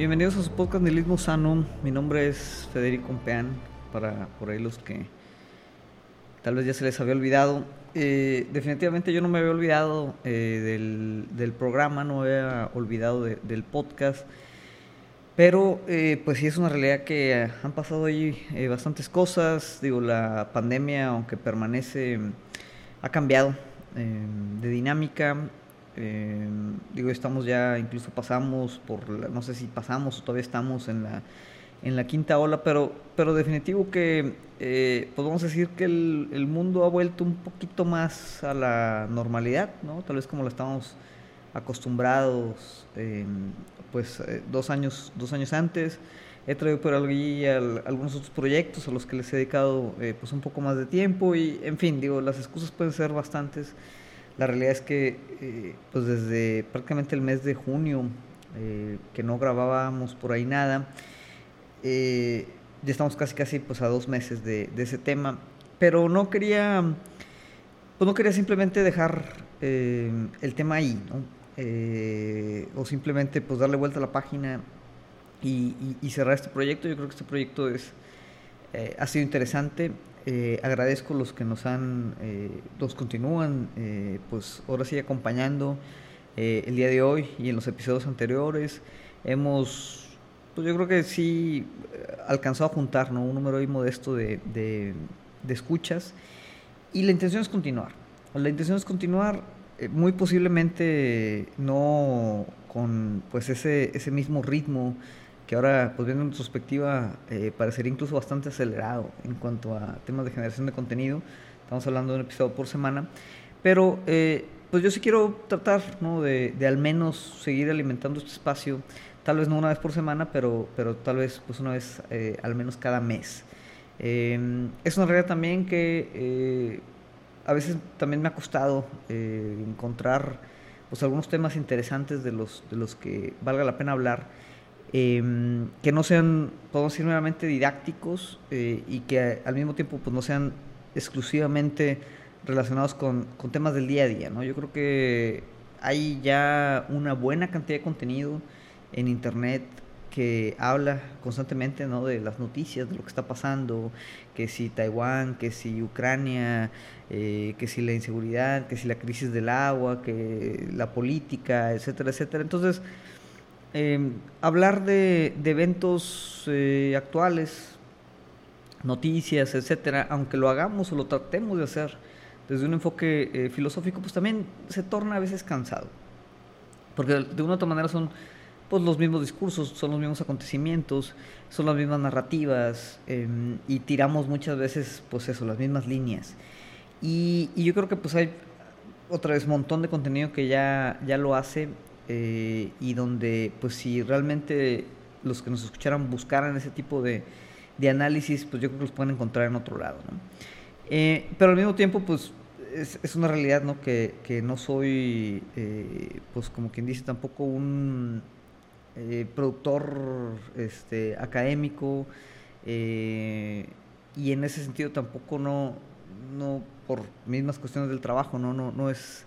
Bienvenidos a su podcast Nihilismo Sano. Mi nombre es Federico Peán, para por ahí los que tal vez ya se les había olvidado. Eh, definitivamente yo no me había olvidado eh, del, programa, no me había olvidado del podcast. Pero eh, pues sí es una realidad que han pasado ahí bastantes cosas. Digo, la pandemia, aunque permanece, ha cambiado de dinámica. Digo, estamos ya, incluso pasamos por, no sé si pasamos o todavía estamos en la en la quinta ola, pero, pero definitivo que eh, podemos decir que el, mundo ha vuelto un poquito más a la normalidad, ¿no? Tal vez como lo estamos acostumbrados pues eh, dos años dos años antes he traído por allí algunos otros proyectos a los que les he dedicado eh, pues un poco más de tiempo y en fin digo las excusas pueden ser bastantes la realidad es que eh, pues desde prácticamente el mes de junio que no grabábamos por ahí nada eh, ya estamos casi casi pues a dos meses de, ese tema, pero no quería, pues no quería simplemente dejar eh, el tema ahí, eh, o simplemente pues darle vuelta a la página y, cerrar este proyecto. Yo creo que este proyecto es, ha sido interesante. Agradezco los que nos han, nos continúan, pues ahora sí acompañando el día de hoy y en los episodios anteriores. Hemos pues yo creo que sí eh, alcanzó a juntar un número ahí modesto de, de, escuchas y la intención es continuar. La intención es continuar eh, muy posiblemente no con pues ese, ese mismo ritmo que ahora pues viendo en retrospectiva eh, parecería incluso bastante acelerado en cuanto a temas de generación de contenido. Estamos hablando de un episodio por semana, pero pues yo sí quiero tratar ¿no? de, de al menos seguir alimentando este espacio tal vez no una vez por semana, pero, pero tal vez pues una vez eh, al menos cada mes. Em, es una realidad también que eh, a veces también me ha costado eh, encontrar pues algunos temas interesantes de los, de los que valga la pena hablar, em, que no sean, podemos decir, meramente didácticos y que al mismo tiempo pues no sean exclusivamente relacionados con, con temas del día a día. ¿no? Yo creo que hay ya una buena cantidad de contenido en internet que habla constantemente ¿no? de las noticias, de lo que está pasando, que si Taiwán, que si Ucrania, eh, que si la inseguridad, que si la crisis del agua, que la política, etcétera, etcétera. Entonces, em, hablar de, eventos eh, actuales, noticias, etcétera, aunque lo hagamos o lo tratemos de hacer desde un enfoque eh, filosófico, pues también se torna a veces cansado. Porque de una u otra manera son pues los mismos discursos, son los mismos acontecimientos, son las mismas narrativas em, y tiramos muchas veces pues eso, las mismas líneas. Y, yo creo que pues hay otra vez un montón de contenido que ya, ya lo hace eh, y donde pues si realmente los que nos escucharan buscaran ese tipo de, de análisis, pues yo creo que los pueden encontrar en otro lado. Eh, pero al mismo tiempo pues es, una realidad ¿no? Que, que no soy eh, pues como quien dice tampoco un productor este, académico y en ese sentido tampoco no, no por mismas cuestiones del trabajo, no, no, no es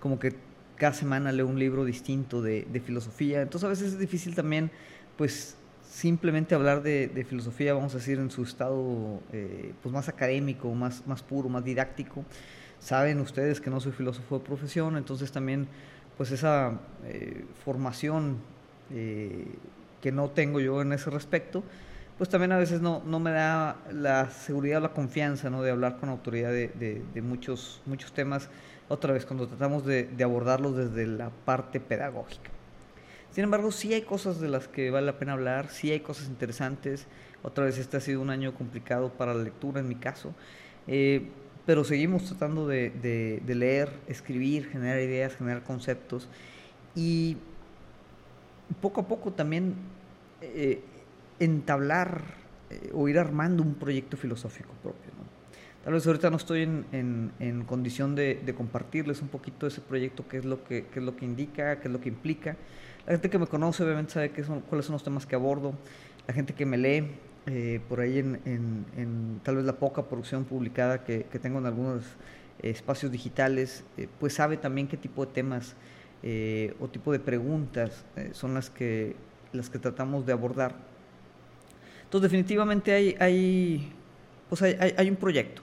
como que cada semana leo un libro distinto de, filosofía, entonces a veces es difícil también pues simplemente hablar de, filosofía, vamos a decir, en su estado eh, pues más académico, más, más puro, más didáctico. Saben ustedes que no soy filósofo de profesión, entonces también pues esa formación eh, que no tengo yo en ese respecto, pues también a veces no, no me da la seguridad o la confianza ¿no? de hablar con autoridad de, de, muchos, muchos temas, otra vez cuando tratamos de, abordarlos desde la parte pedagógica. Sin embargo, sí hay cosas de las que vale la pena hablar, sí hay cosas interesantes, otra vez este ha sido un año complicado para la lectura en mi caso, eh, pero seguimos tratando de, de leer, escribir, generar ideas, generar conceptos y poco a poco también eh, entablar eh, o ir armando un proyecto filosófico propio. Tal vez ahorita no estoy en, en, condición de, de, compartirles un poquito ese proyecto, qué es, lo que, qué es lo que indica, qué es lo que implica. La gente que me conoce obviamente sabe qué son, cuáles son los temas que abordo. La gente que me lee, eh, por ahí en, en, tal vez la poca producción publicada que, que tengo en algunos espacios digitales, pues sabe también qué tipo de temas eh, o tipo de preguntas eh, son las que, las que tratamos de abordar. Entonces definitivamente hay, hay, pues hay, un proyecto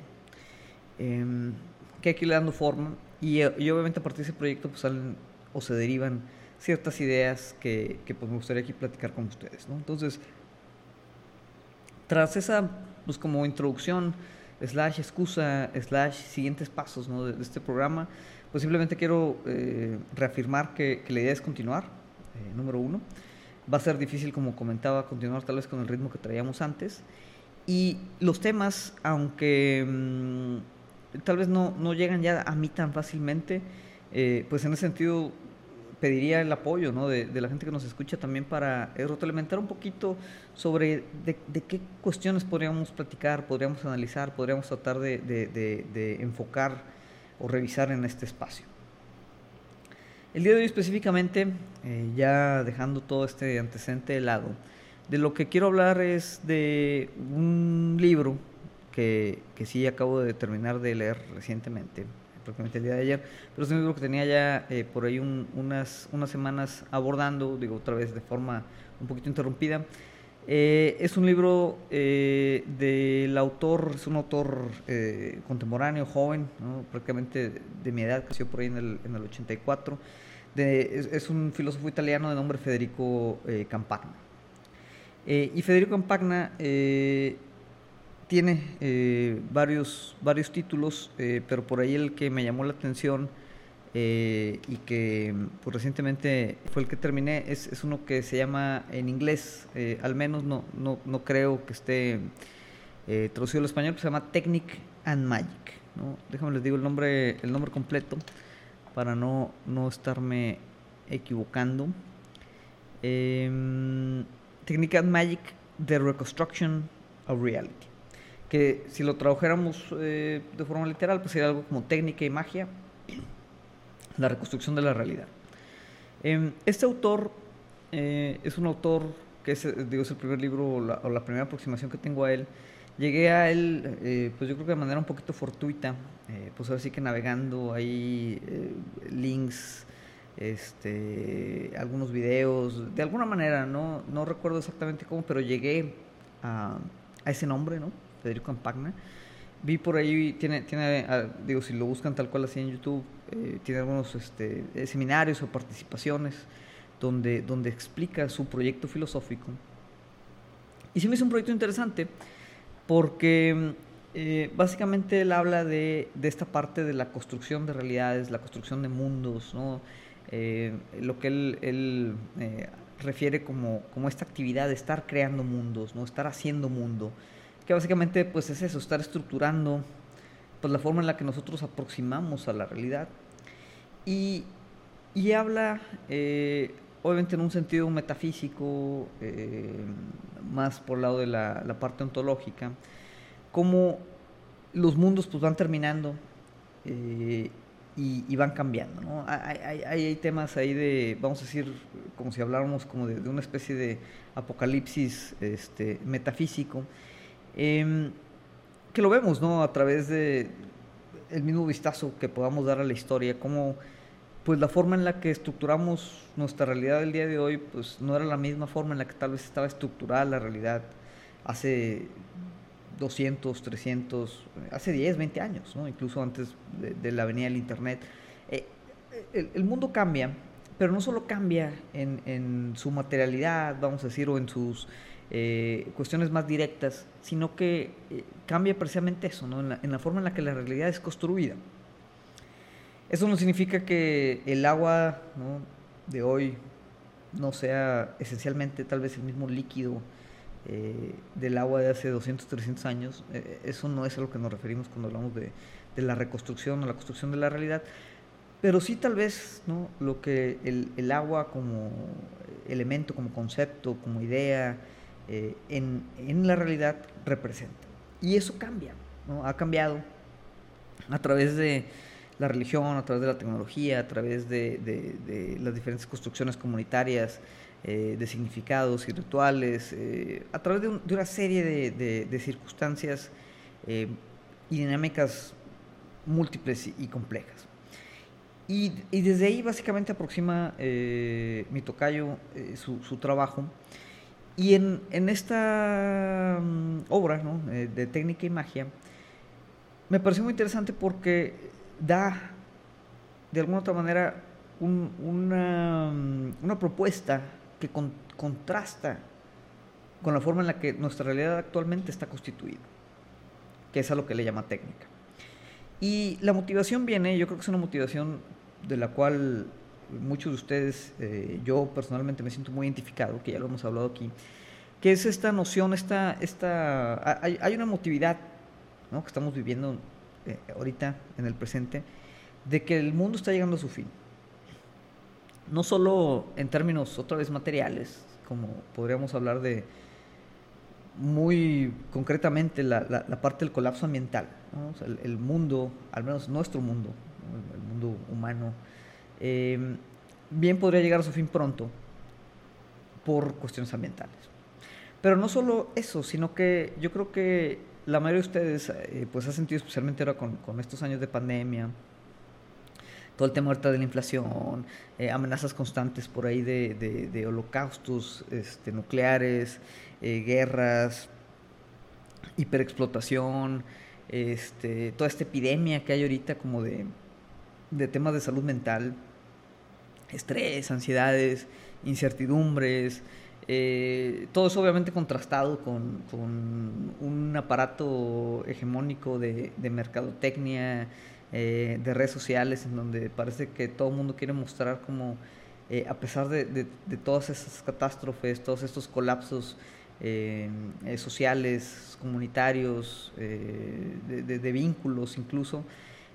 em, que hay que ir dando forma y, obviamente a partir de ese proyecto pues salen o se derivan ciertas ideas que, que pues me gustaría aquí platicar con ustedes. ¿no? Entonces, tras esa pues como introducción, slash excusa, slash siguientes pasos ¿no? de, este programa, pues simplemente quiero eh, reafirmar que, la idea es continuar, eh, número uno. Va a ser difícil, como comentaba, continuar tal vez con el ritmo que traíamos antes. Y los temas, aunque mm, tal vez no, no, llegan ya a mí tan fácilmente, eh, pues en ese sentido pediría el apoyo ¿no? de, la gente que nos escucha también para eh, un poquito sobre de, qué cuestiones podríamos platicar, podríamos analizar, podríamos tratar de, enfocar o revisar en este espacio. El día de hoy específicamente, eh, ya dejando todo este antecedente de lado, de lo que quiero hablar es de un libro que, que sí acabo de terminar de leer recientemente, el día de ayer, pero es un libro que tenía ya eh, por ahí unas, unas semanas abordando, digo otra vez de forma un poquito interrumpida. Eh, es un libro eh, del autor, es un autor contemporáneo, joven, prácticamente de mi edad, creció por ahí en el, en el 84. De, es, un filósofo italiano de nombre Federico Campagna. y Federico Campagna tiene eh, varios, varios títulos, eh, pero por ahí el que me llamó la atención eh, y que pues, recientemente fue el que terminé es, es uno que se llama en inglés, al menos no, no, no, creo que esté traducido al español, se llama Technic and Magic. ¿no? Déjame les digo el nombre, el nombre completo para no, no estarme equivocando. Em, Technic and Magic, The Reconstruction of Reality que si lo tradujéramos eh, de forma literal, pues sería algo como técnica y magia, la reconstrucción de la realidad. Em, este autor eh, es un autor que es, digo, es el primer libro o la, primera aproximación que tengo a él. Llegué a él, eh, pues yo creo que de manera un poquito fortuita, pues ahora sí que navegando ahí links, este, algunos videos, de alguna manera, no, no recuerdo exactamente cómo, pero llegué a, a ese nombre, ¿no? Federico Campagna. Vi por ahí, tiene, tiene ah, digo, si lo buscan tal cual así en YouTube, eh, tiene algunos este, eh, seminarios o participaciones donde, donde explica su proyecto filosófico. Y sí me hizo un proyecto interesante porque eh, básicamente él habla de, de, esta parte de la construcción de realidades, la construcción de mundos, ¿no? lo que él, él refiere como, como esta actividad de estar creando mundos, ¿no? estar haciendo mundo que básicamente pues es eso, estar estructurando pues la forma en la que nosotros aproximamos a la realidad. Y, y habla, eh, obviamente en un sentido metafísico, eh, más por el lado de la, parte ontológica, cómo los mundos pues van terminando eh, y, van cambiando. ¿no? Hay, hay, hay, temas ahí de, vamos a decir, como si habláramos como de, de una especie de apocalipsis este, metafísico, Em, que lo vemos, ¿no? A través de el mismo vistazo que podamos dar a la historia, como pues la forma en la que estructuramos nuestra realidad del día de hoy, pues no era la misma forma en la que tal vez estaba estructurada la realidad hace 200, 300, hace 10, 20 años, ¿no? incluso antes de, la venida del Internet. Eh, el, mundo cambia, pero no solo cambia en, en, su materialidad, vamos a decir, o en sus eh, cuestiones más directas, sino que eh, cambia precisamente eso, ¿no? en, la, forma en la que la realidad es construida. Eso no significa que el agua de hoy no sea esencialmente tal vez el mismo líquido eh, del agua de hace 200, 300 años. eso no es a lo que nos referimos cuando hablamos de, de, la reconstrucción o la construcción de la realidad. Pero sí tal vez ¿no? lo que el, el agua como elemento, como concepto, como idea, eh, en, la realidad representa. Y eso cambia, ha cambiado a través de la religión, a través de la tecnología, a través de, las diferentes construcciones comunitarias, eh, de significados y rituales, eh, a través de, una serie de, circunstancias y dinámicas múltiples y, complejas. Y, desde ahí básicamente aproxima eh, mi tocayo eh, su, trabajo. Y en, esta mm, obra eh, de técnica y magia, me pareció muy interesante porque da, de alguna otra manera, una, mm, una, propuesta que contrasta con la forma en la que nuestra realidad actualmente está constituida, que es a lo que le llama técnica. Y la motivación viene, yo creo que es una motivación de la cual muchos de ustedes, eh, yo personalmente me siento muy identificado, que ya lo hemos hablado aquí, que es esta noción, esta, esta hay, hay una emotividad ¿no? que estamos viviendo eh, ahorita en el presente, de que el mundo está llegando a su fin. No solo en términos otra vez materiales, como podríamos hablar de muy concretamente la, la, parte del colapso ambiental, el, mundo, al menos nuestro mundo, el mundo humano, em, bien podría llegar a su fin pronto por cuestiones ambientales. Pero no solo eso, sino que yo creo que la mayoría de ustedes eh, pues ha sentido especialmente ahora con, con, estos años de pandemia, todo el tema de la inflación, eh, amenazas constantes por ahí de, de, holocaustos este, nucleares, eh, guerras, hiperexplotación, este, toda esta epidemia que hay ahorita como de, de temas de salud mental, estrés, ansiedades, incertidumbres, eh, todo eso obviamente contrastado con, un aparato hegemónico de, mercadotecnia, eh, de redes sociales, en donde parece que todo el mundo quiere mostrar como, eh, a pesar de, todas esas catástrofes, todos estos colapsos sociales, comunitarios, de, vínculos incluso,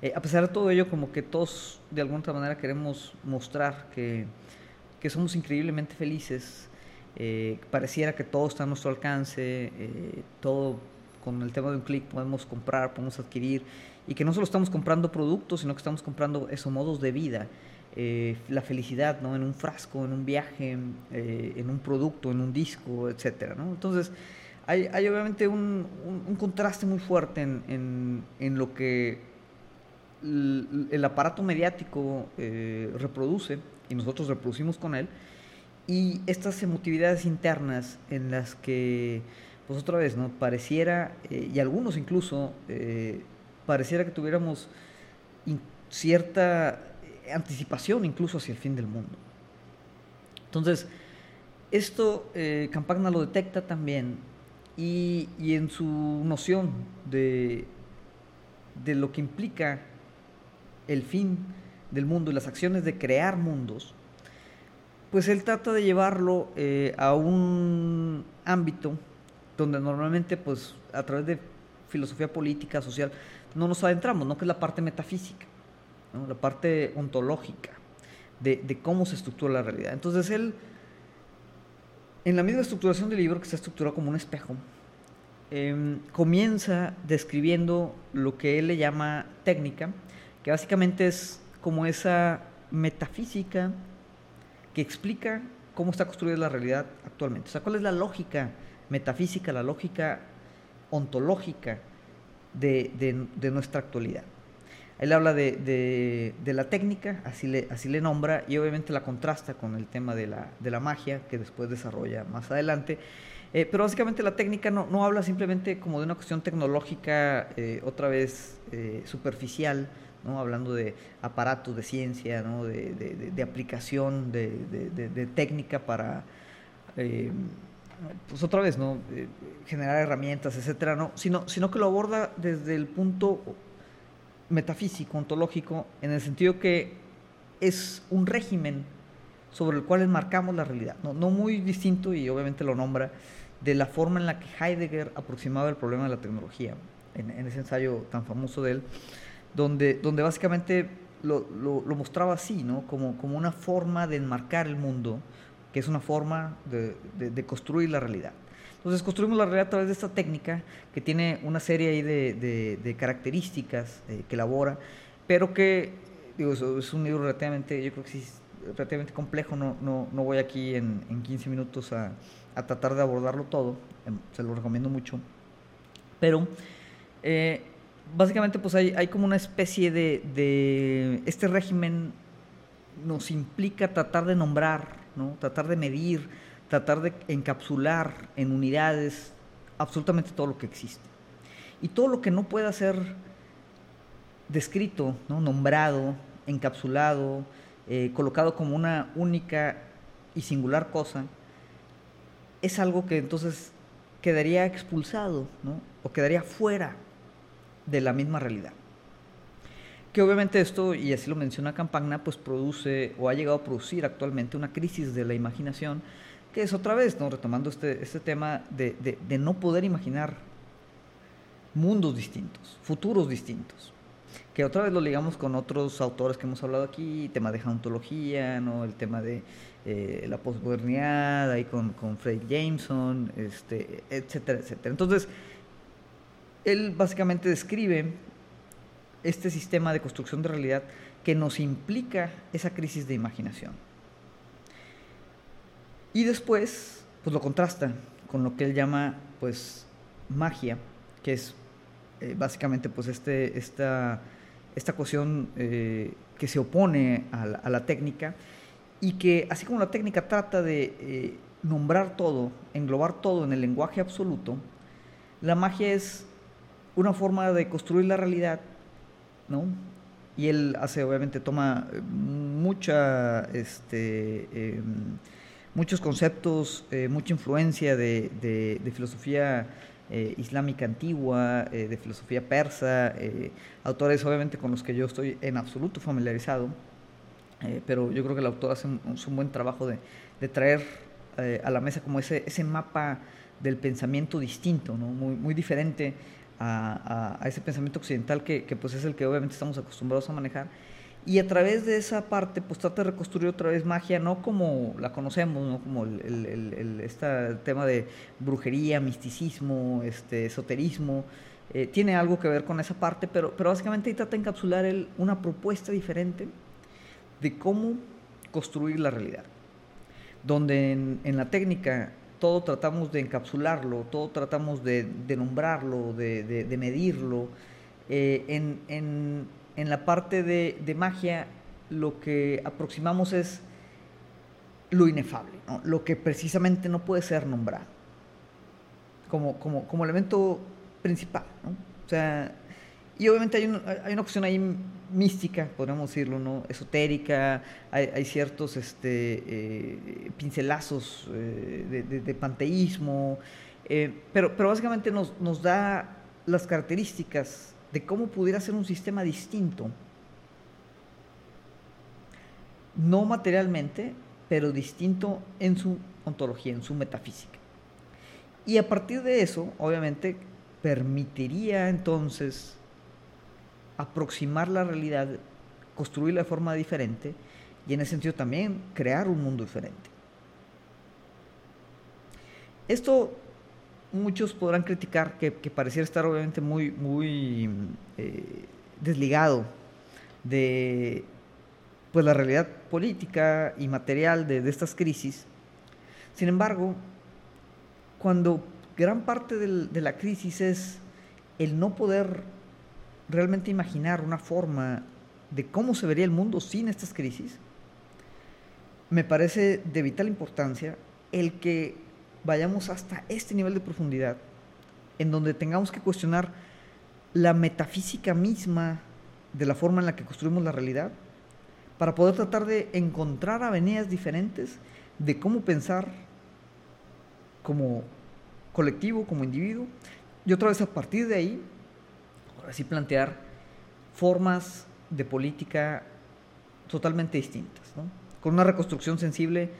eh, a pesar de todo ello, como que todos de alguna otra manera queremos mostrar que, somos increíblemente felices. Eh, pareciera que todo está a nuestro alcance, eh, todo con el tema de un clic podemos comprar, podemos adquirir, y que no solo estamos comprando productos, sino que estamos comprando esos modos de vida. la felicidad ¿no? en un frasco, en un viaje, en un producto, en un disco, etc. ¿no? Entonces, hay, obviamente un, un, contraste muy fuerte en, en lo que el aparato mediático eh, reproduce y nosotros reproducimos con él y estas emotividades internas en las que pues otra vez no pareciera eh, y algunos incluso eh, pareciera que tuviéramos cierta anticipación incluso hacia el fin del mundo. Entonces esto Campagna lo detecta también y, y en su noción de, de lo que implica el fin del mundo y las acciones de crear mundos, pues él trata de llevarlo eh, a un ámbito donde normalmente, pues, a través de filosofía política, social, no nos adentramos, ¿no? Que es la parte metafísica, la parte ontológica de, cómo se estructura la realidad. Entonces él, en la misma estructuración del libro, que está estructurado como un espejo, em, comienza describiendo lo que él le llama técnica, que básicamente es como esa metafísica que explica cómo está construida la realidad actualmente. O sea, cuál es la lógica metafísica, la lógica ontológica de, nuestra actualidad. Él habla de, la técnica, así le, así le nombra, y obviamente la contrasta con el tema de la, magia, que después desarrolla más adelante. Eh, pero básicamente la técnica no, habla simplemente como de una cuestión tecnológica, eh, otra vez eh, superficial, hablando de aparatos de ciencia, de, aplicación, de, técnica para, eh, pues otra vez, ¿no? Eh, generar herramientas, etcétera, ¿no? Sino que lo aborda desde el punto metafísico, ontológico, en el sentido que es un régimen sobre el cual enmarcamos la realidad, no, muy distinto, y obviamente lo nombra, de la forma en la que Heidegger aproximaba el problema de la tecnología, en ese ensayo tan famoso de él, donde, donde básicamente lo, lo, mostraba así, ¿no? Como, como una forma de enmarcar el mundo, que es una forma de, de, construir la realidad. Entonces construimos la realidad a través de esta técnica que tiene una serie ahí de, de características eh, que elabora, pero que digo, es un libro relativamente, yo creo que sí, relativamente complejo, no, no, no voy aquí en, en 15 minutos a, a, tratar de abordarlo todo, em, se lo recomiendo mucho, pero eh, básicamente pues hay, hay como una especie de, este régimen nos implica tratar de nombrar, ¿no? tratar de medir, tratar de encapsular en unidades absolutamente todo lo que existe. Y todo lo que no pueda ser descrito, ¿no? nombrado, encapsulado, eh, colocado como una única y singular cosa, es algo que entonces quedaría expulsado ¿no? o quedaría fuera de la misma realidad. Que obviamente esto, y así lo menciona Campagna, pues produce o ha llegado a producir actualmente una crisis de la imaginación, que es otra vez, ¿no? retomando este, este tema de, de no poder imaginar mundos distintos, futuros distintos que otra vez lo ligamos con otros autores que hemos hablado aquí, tema de jauntología, ¿no? el tema de eh, la posmodernidad, ahí con, con Fred Jameson, este, etcétera, etcétera. Entonces, él básicamente describe este sistema de construcción de realidad que nos implica esa crisis de imaginación. Y después, pues lo contrasta con lo que él llama, pues, magia, que es eh, básicamente, pues, este, esta esta cuestión eh, que se opone a la, técnica y que así como la técnica trata de eh, nombrar todo, englobar todo en el lenguaje absoluto, la magia es una forma de construir la realidad, ¿no? Y él hace, obviamente, toma eh, mucha, este, em, muchos conceptos, mucha influencia de, de filosofía eh, islámica antigua, eh, de filosofía persa, eh, autores obviamente con los que yo estoy en absoluto familiarizado, pero yo creo que el autor hace un, buen trabajo de, traer a la mesa como ese, ese mapa del pensamiento distinto, ¿no? muy diferente a, ese pensamiento occidental que, que pues es el que obviamente estamos acostumbrados a manejar. Y a través de esa parte pues trata de reconstruir otra vez magia no como la conocemos no como el, este tema de brujería misticismo este esoterismo eh, tiene algo que ver con esa parte pero pero básicamente trata de encapsular una propuesta diferente de cómo construir la realidad. Donde en, la técnica todo tratamos de encapsularlo todo tratamos de, nombrarlo de, medirlo eh, en en la parte de, magia lo que aproximamos es lo inefable, lo que precisamente no puede ser nombrado como, como, como elemento principal. O sea, y obviamente hay, hay, una cuestión ahí mística, podríamos decirlo, ¿no? esotérica, hay, ciertos este, eh, pincelazos eh, de, panteísmo, eh, pero, pero básicamente nos, nos da las características de cómo pudiera ser un sistema distinto, no materialmente, pero distinto en su ontología, en su metafísica. Y a partir de eso, obviamente, permitiría entonces aproximar la realidad, construirla de forma diferente y en ese sentido también crear un mundo diferente. Esto muchos podrán criticar que, pareciera estar obviamente muy, muy eh, desligado de pues, la realidad política y material de, estas crisis. Sin embargo, cuando gran parte de la crisis es el no poder realmente imaginar una forma de cómo se vería el mundo sin estas crisis, me parece de vital importancia el que vayamos hasta este nivel de profundidad, en donde tengamos que cuestionar la metafísica misma de la forma en la que construimos la realidad, para poder tratar de encontrar avenidas diferentes de cómo pensar como colectivo, como individuo, y otra vez a partir de ahí, ahora sí plantear formas de política totalmente distintas, con una reconstrucción sensible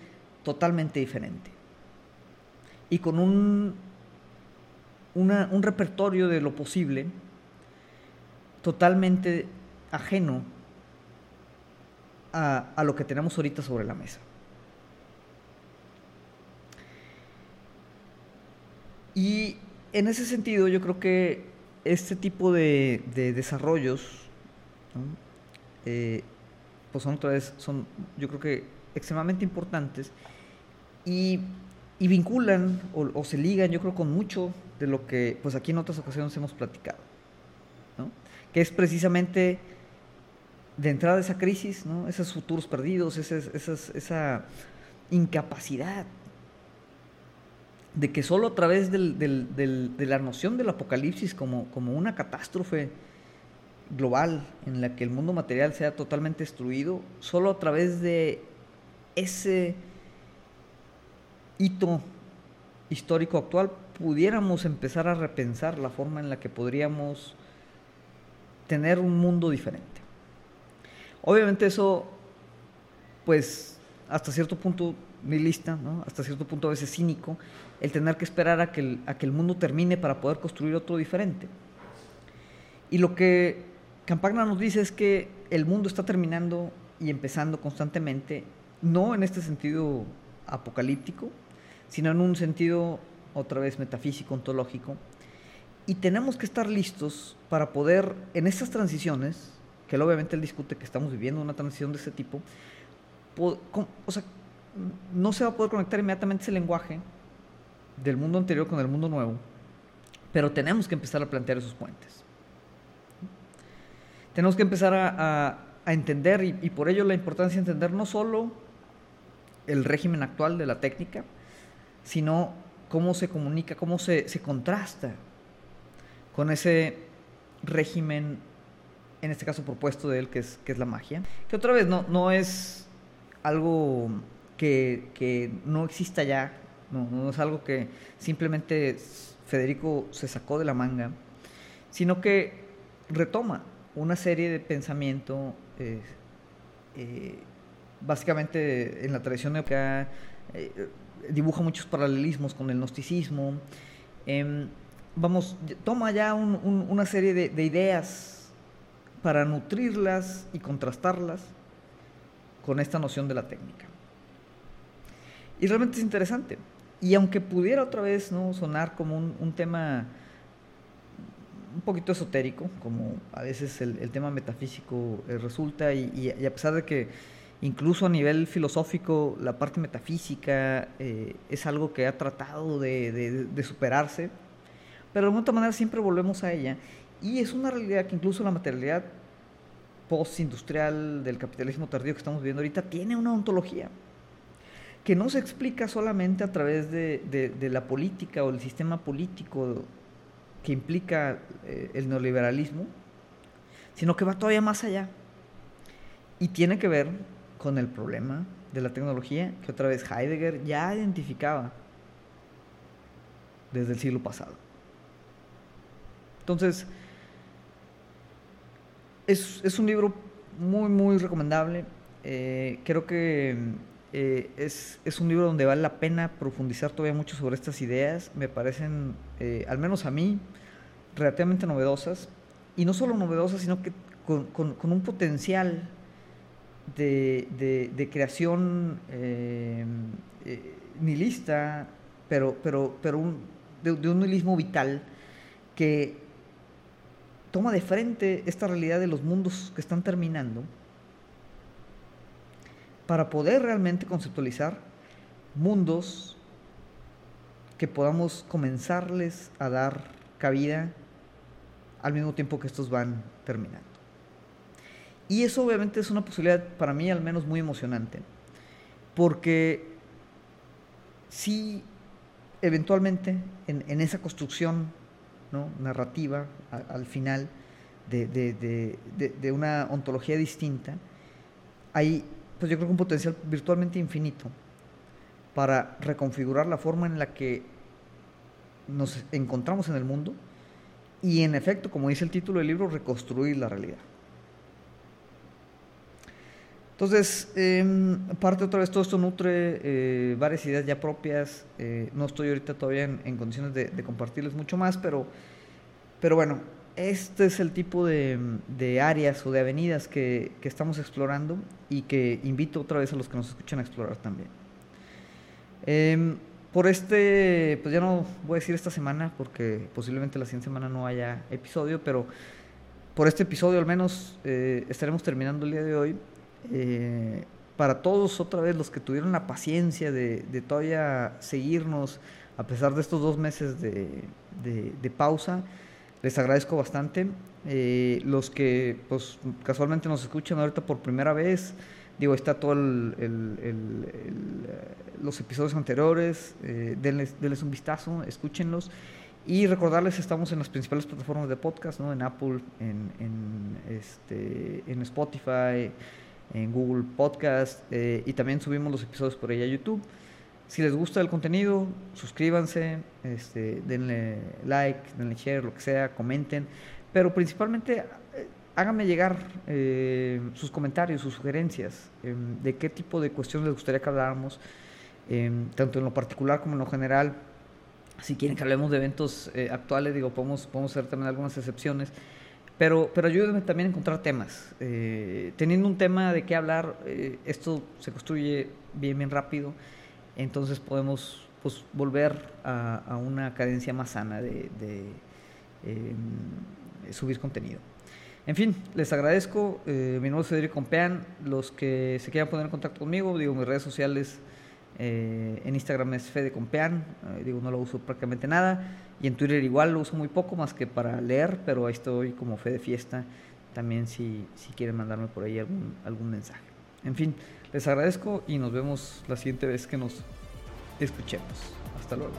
totalmente diferente y con un, un repertorio de lo posible totalmente ajeno a, a lo que tenemos ahorita sobre la mesa. Y en ese sentido yo creo que este tipo de, de desarrollos, eh, pues son otra vez, son yo creo que extremadamente importantes y vinculan o, se ligan, yo creo, con mucho de lo que pues aquí en otras ocasiones hemos platicado, ¿no? que es precisamente de entrada esa crisis, esos futuros perdidos, esa incapacidad de que solo a través de la noción del apocalipsis como, como una catástrofe global en la que el mundo material sea totalmente destruido, solo a través de ese hito histórico actual pudiéramos empezar a repensar la forma en la que podríamos tener un mundo diferente. Obviamente eso, pues, hasta cierto punto nihilista, ¿no? hasta cierto punto a veces cínico, el tener que esperar a que el, a que el mundo termine para poder construir otro diferente. Y lo que Campagna nos dice es que el mundo está terminando y empezando constantemente, no en este sentido apocalíptico, sino en un sentido otra vez metafísico, ontológico, y tenemos que estar listos para poder, en estas transiciones, que obviamente él discute que estamos viviendo una transición de ese tipo, o sea, no se va a poder conectar inmediatamente ese lenguaje del mundo anterior con el mundo nuevo, pero tenemos que empezar a plantear esos puentes. Tenemos que empezar a, entender, y, y, por ello la importancia de entender no solo el régimen actual de la técnica, sino cómo se comunica, cómo se, se contrasta con ese régimen, en este caso propuesto de él, que es, que es la magia, que otra vez no, no es algo que, no exista ya, no, es algo que simplemente Federico se sacó de la manga, sino que retoma una serie de pensamiento, eh, eh, básicamente en la tradición época, eh, dibuja muchos paralelismos con el gnosticismo, em, vamos, toma ya una serie de, ideas para nutrirlas y contrastarlas con esta noción de la técnica. Y realmente es interesante. Y aunque pudiera otra vez ¿no? sonar como un, tema un poquito esotérico, como a veces el, tema metafísico eh, resulta, y, a pesar de que incluso a nivel filosófico la parte metafísica eh, es algo que ha tratado de, de superarse, pero de alguna manera siempre volvemos a ella. Y es una realidad que incluso la materialidad postindustrial del capitalismo tardío que estamos viviendo ahorita tiene una ontología que no se explica solamente a través de, la política o el sistema político que implica eh, el neoliberalismo, sino que va todavía más allá. Y tiene que ver con el problema de la tecnología que otra vez Heidegger ya identificaba desde el siglo pasado. Entonces, es, un libro muy, muy recomendable. Eh, creo que eh, es, un libro donde vale la pena profundizar todavía mucho sobre estas ideas. Me parecen, eh, al menos a mí, relativamente novedosas. Y no solo novedosas, sino que con, un potencial de, creación nihilista, pero, pero, pero de, de un nihilismo vital que toma de frente esta realidad de los mundos que están terminando para poder realmente conceptualizar mundos que podamos comenzarles a dar cabida al mismo tiempo que estos van terminando. Y eso obviamente es una posibilidad para mí al menos muy emocionante, porque si eventualmente en esa construcción narrativa al final de, una ontología distinta, hay, pues yo creo que un potencial virtualmente infinito para reconfigurar la forma en la que nos encontramos en el mundo y en efecto, como dice el título del libro, reconstruir la realidad. Entonces, em, parte otra vez, todo esto nutre eh, varias ideas ya propias. Eh, no estoy ahorita todavía en, condiciones de, compartirles mucho más, pero, pero bueno, este es el tipo de, áreas o de avenidas que, estamos explorando y que invito otra vez a los que nos escuchan a explorar también. Em, por este, pues ya no voy a decir esta semana porque posiblemente la siguiente semana no haya episodio, pero por este episodio al menos eh, estaremos terminando el día de hoy eh, para todos otra vez los que tuvieron la paciencia de, todavía seguirnos a pesar de estos dos meses de, pausa, Les agradezco bastante. Eh, los que pues casualmente nos escuchan ahorita por primera vez, digo, está todo los episodios anteriores, eh, denles, un vistazo, escúchenlos. Y recordarles, estamos en las principales plataformas de podcast, ¿no? En Apple, en, en, este, en Spotify, en Google Podcast, eh, y también subimos los episodios por ahí a YouTube. Si les gusta el contenido, suscríbanse, este, denle like, denle share, lo que sea, comenten, pero principalmente eh, háganme llegar eh, sus comentarios, sus sugerencias, em, de qué tipo de cuestiones les gustaría que habláramos, em, tanto en lo particular como en lo general. Si quieren que hablemos de eventos eh, actuales, digo, podemos, podemos hacer también algunas excepciones. Pero, pero ayúdenme también a encontrar temas. teniendo un tema de qué hablar, esto se construye bien, bien rápido entonces podemos pues, volver a, una cadencia más sana de, em, subir contenido. En fin, les agradezco. Eh, mi nombre es Federico Compeán. Los que se quieran poner en contacto conmigo, digo, mis redes sociales eh, en Instagram es Fede Compeán. Eh, digo, no lo uso prácticamente nada. Y en Twitter igual lo uso muy poco, más que para leer, pero ahí estoy como Fede Fiesta. También si, si quieren mandarme por ahí algún, algún mensaje. En fin, les agradezco y nos vemos la siguiente vez que nos escuchemos. Hasta luego.